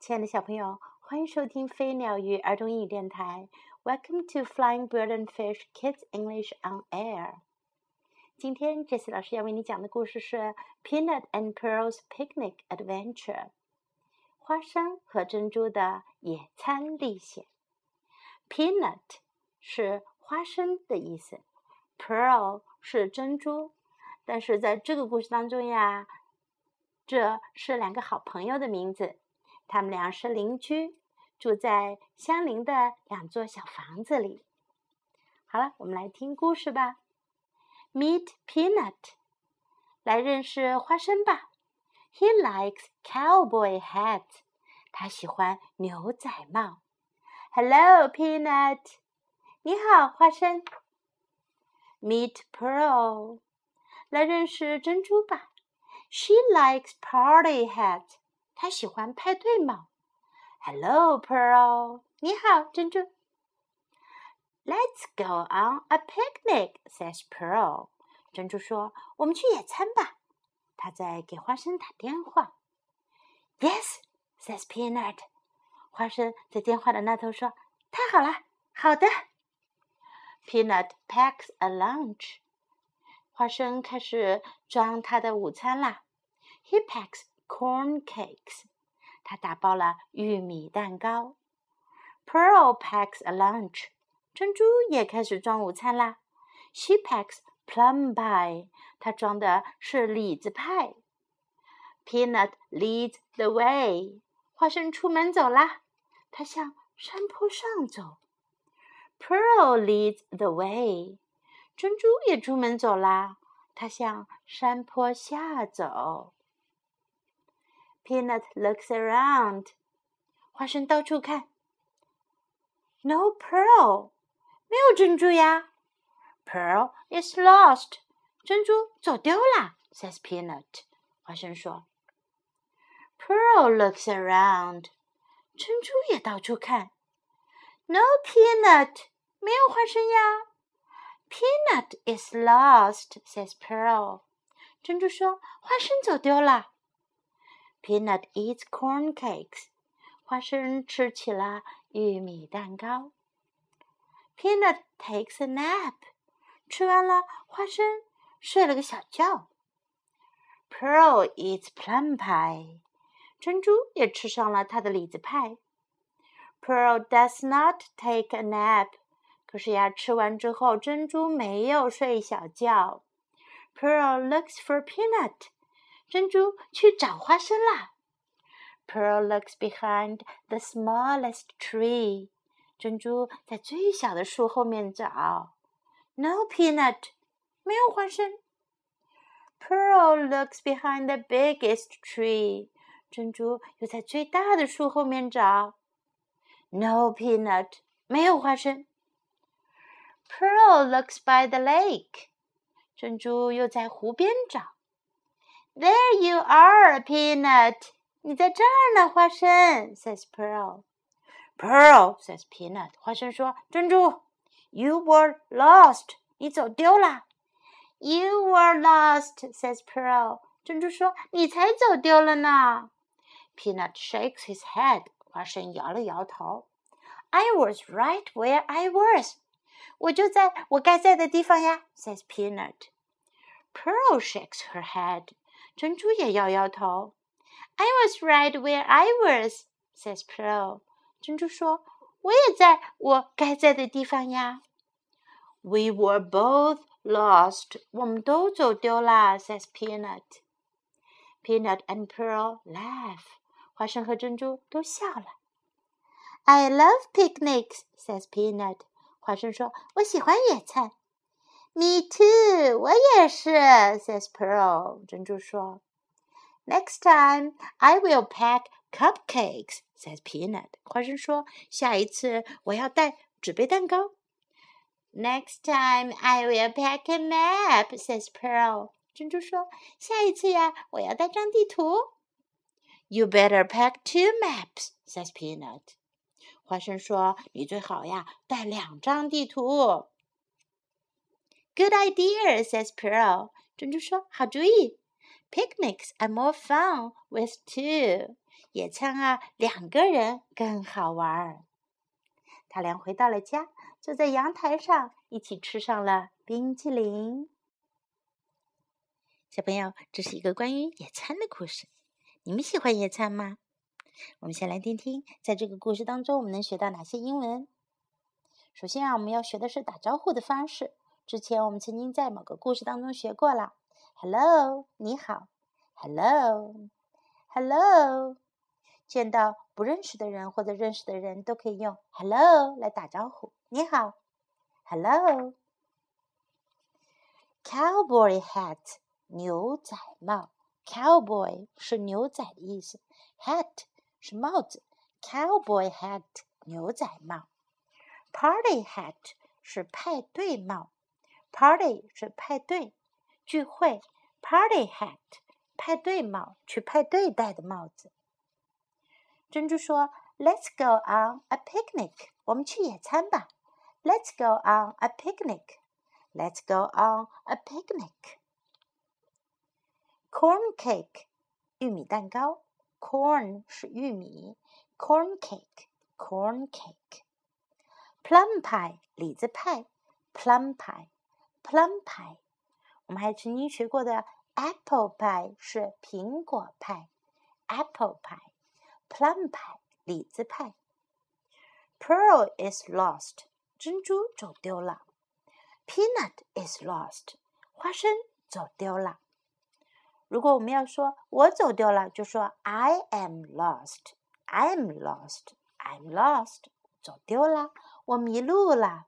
亲爱的小朋友，欢迎收听飞鸟与儿童英语电台。Welcome to Flying Bird and Fish Kids English on Air。今天杰西老师要为你讲的故事是《Peanut and Pearl's Picnic Adventure》。花生和珍珠的野餐历险。Peanut 是花生的意思，Pearl 是珍珠。但是在这个故事当中呀，这是两个好朋友的名字，他们俩是邻居，住在相邻的两座小房子里。好了，我们来听故事吧。Meet Peanut，来认识花生吧。He likes cowboy hat，他喜欢牛仔帽。Hello Peanut，你好花生。Meet Pearl。来认识珍珠吧。She likes party hat。他喜欢派对吗。Hello, Pearl。你好，珍珠。Let's go on a picnic, says Pearl。珍珠说：“我们去野餐吧。”他在给花生打电话。Yes, says Peanut。花生在电话的那头说：“太好了，好的。” Peanut packs a lunch。花生开始装他的午餐啦。He packs corn cakes。他打包了玉米蛋糕。Pearl packs a lunch。珍珠也开始装午餐啦。She packs plum pie。她装的是李子派。Peanut leads the way。花生出门走啦。他向山坡上走。Pearl leads the way。珍珠也出门走啦，它向山坡下走。Peanut looks around，花生到处看。No pearl，没有珍珠呀。Pearl is lost，珍珠走丢了。Says Peanut，花生说。Pearl looks around，珍珠也到处看。No peanut，没有花生呀。Peanut is lost," says Pearl. 珍珠说：“花生走丢了。” Peanut eats corn cakes. 花生吃起了玉米蛋糕。Peanut takes a nap. 吃完了，花生睡了个小觉。Pearl eats plum pie. 珍珠也吃上了她的李子派。Pearl does not take a nap. 可是呀，吃完之后，珍珠没有睡小觉。Pearl looks for peanut， 珍珠去找花生啦。Pearl looks behind the smallest tree，珍珠在最小的树后面找。No peanut，没有花生。Pearl looks behind the biggest tree，珍珠又在最大的树后面找。No peanut，没有花生。Pearl looks by the lake，珍珠又在湖边找。 There you are, Peanut，你在这儿呢，花生。Says Pearl。Pearl says Peanut。花生说：“珍珠，You were lost，你走丢了。”You were lost, says Pearl。珍珠说：“你才走丢了呢。”Peanut shakes his head。花生摇了摇头。I was right where I was。我就在我该在的地方呀，says Peanut. Pearl shakes her head. 珍珠也摇摇头。I was right where I was, says Pearl. 珍珠说：“我也在我该在的地方呀。” We were both lost. 我们都走丢啦，says Peanut. Peanut and Pearl laugh. 花生和珍珠都笑了。I love picnics, says Peanut. 花生说：“我喜欢野餐。” Me too，我也是。Says Pearl，珍珠说。Next time I will pack cupcakes. Says Peanut，花生说：“下一次我要带纸杯蛋糕。” Next time I will pack a map. Says Pearl，珍珠说：“下一次呀，我要带张地图。” You better pack two maps. Says Peanut。花生说：“你最好呀，带两张地图。” Good idea, says Pearl。珍珠说：“好主意。Picnics are more fun with two。野餐啊，两个人更好玩儿。他俩回到了家，坐在阳台上一起吃上了冰淇淋。小朋友，这是一个关于野餐的故事。你们喜欢野餐吗？我们先来听听，在这个故事当中，我们能学到哪些英文。首先啊，我们要学的是打招呼的方式。之前我们曾经在某个故事当中学过了，Hello，你好，Hello，Hello。见到不认识的人或者认识的人都可以用 “hello” 来打招呼。你好，hello。Cowboy hat 牛仔帽，Cowboy 是牛仔的意思，hat 是帽子，Cowboy hat 牛仔帽。Party hat 是派对帽 ，Party 是派对聚会，Party hat 派对帽，去派对戴的帽子。珍珠说：“Let's go on a picnic。我们去野餐吧。Let's go on a picnic。Let's go on a picnic。Corn cake，玉米蛋糕。Corn 是玉米，corn cake，corn cake。Plum pie，李子派。Plum Plum pie。我们还曾经学过的 apple pie 是苹果派，apple pie。plum pie 李子派。Pearl is lost 珍珠走丢了。Peanut is lost 花生走丢了。如果我们要说我走丢了，就说 I am lost，I am lost。I'm lost 走丢了，我迷路了。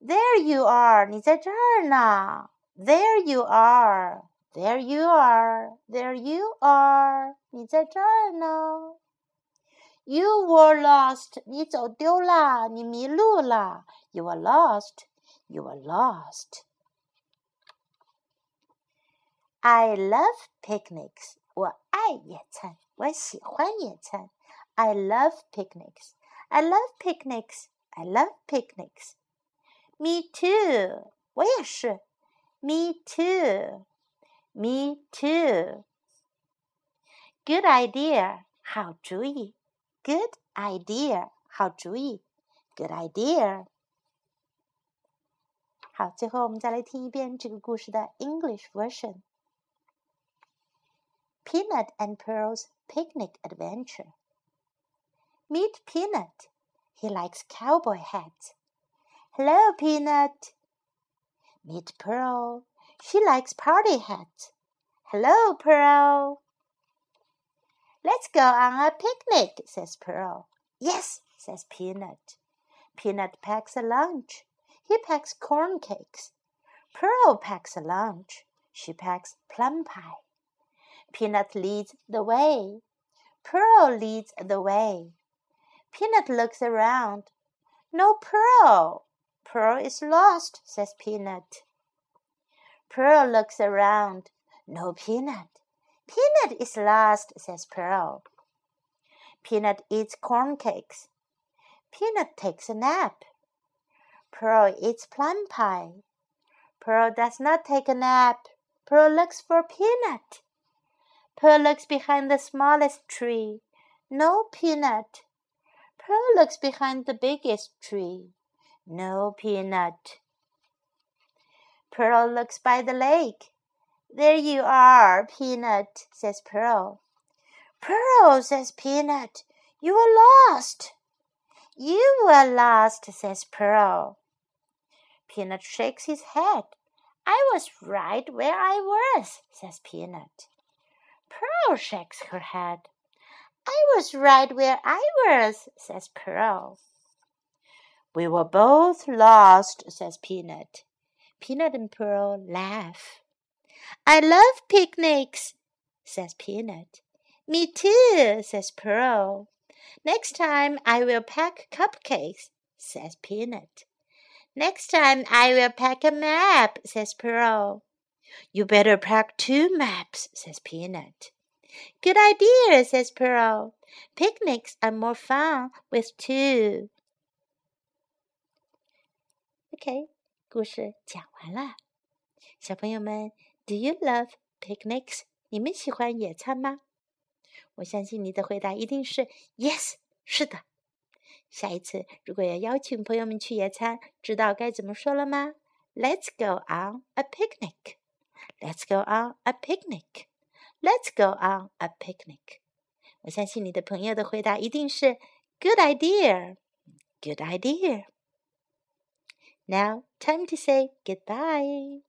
There you are，你在这儿呢。There you are。There you are, there you are，你在这儿呢。You were lost，你走丢了，你迷路了。You were lost, you were lost. I love picnics，我爱野餐，我喜欢野餐。I love picnics, I love picnics, I love picnics. Me too，我也是。Me too。Me too. Good idea，好主意。Good idea，好主意。Good idea。好，最后我们再来听一遍这个故事的 English version。Peanut and Pearl's picnic adventure. Meet Peanut. He likes cowboy hats. Hello, Peanut. Meet Pearl. She likes party hats. Hello, Pearl. Let's go on a picnic, says Pearl. Yes, says Peanut. Peanut packs a lunch. He packs corn cakes. Pearl packs a lunch. She packs plum pie. Peanut leads the way. Pearl leads the way. Peanut looks around. No Pearl. Pearl is lost, says Peanut. Pearl looks around. No Peanut. Peanut is lost, says Pearl. Peanut eats corn cakes. Peanut takes a nap. Pearl eats plum pie. Pearl does not take a nap. Pearl looks for Peanut. Pearl looks behind the smallest tree. No Peanut. Pearl looks behind the biggest tree. No Peanut. Pearl looks by the lake. There you are, Peanut, says Pearl. Pearl, says Peanut, you are lost. You were lost, says Pearl. Peanut shakes his head. I was right where I was, says Peanut. Pearl shakes her head. I was right where I was, says Pearl. We were both lost, says Peanut. Peanut and Pearl laugh. I love picnics, says Peanut. Me too, says Pearl. Next time I will pack cupcakes, says Peanut. Next time I will pack a map, says Pearl. You better pack two maps, says Peanut. Good idea, says Pearl. Picnics are more fun with two. OK，故事讲完了，小朋友们，Do you love picnics？你们喜欢野餐吗？我相信你的回答一定是 Yes，是的。下一次如果要邀请朋友们去野餐，知道该怎么说了吗？Let's go on a picnic. Let's go on a picnic. Let's go on a picnic. 我相信你的朋友的回答一定是 Good idea. Good idea. Now, time to say goodbye.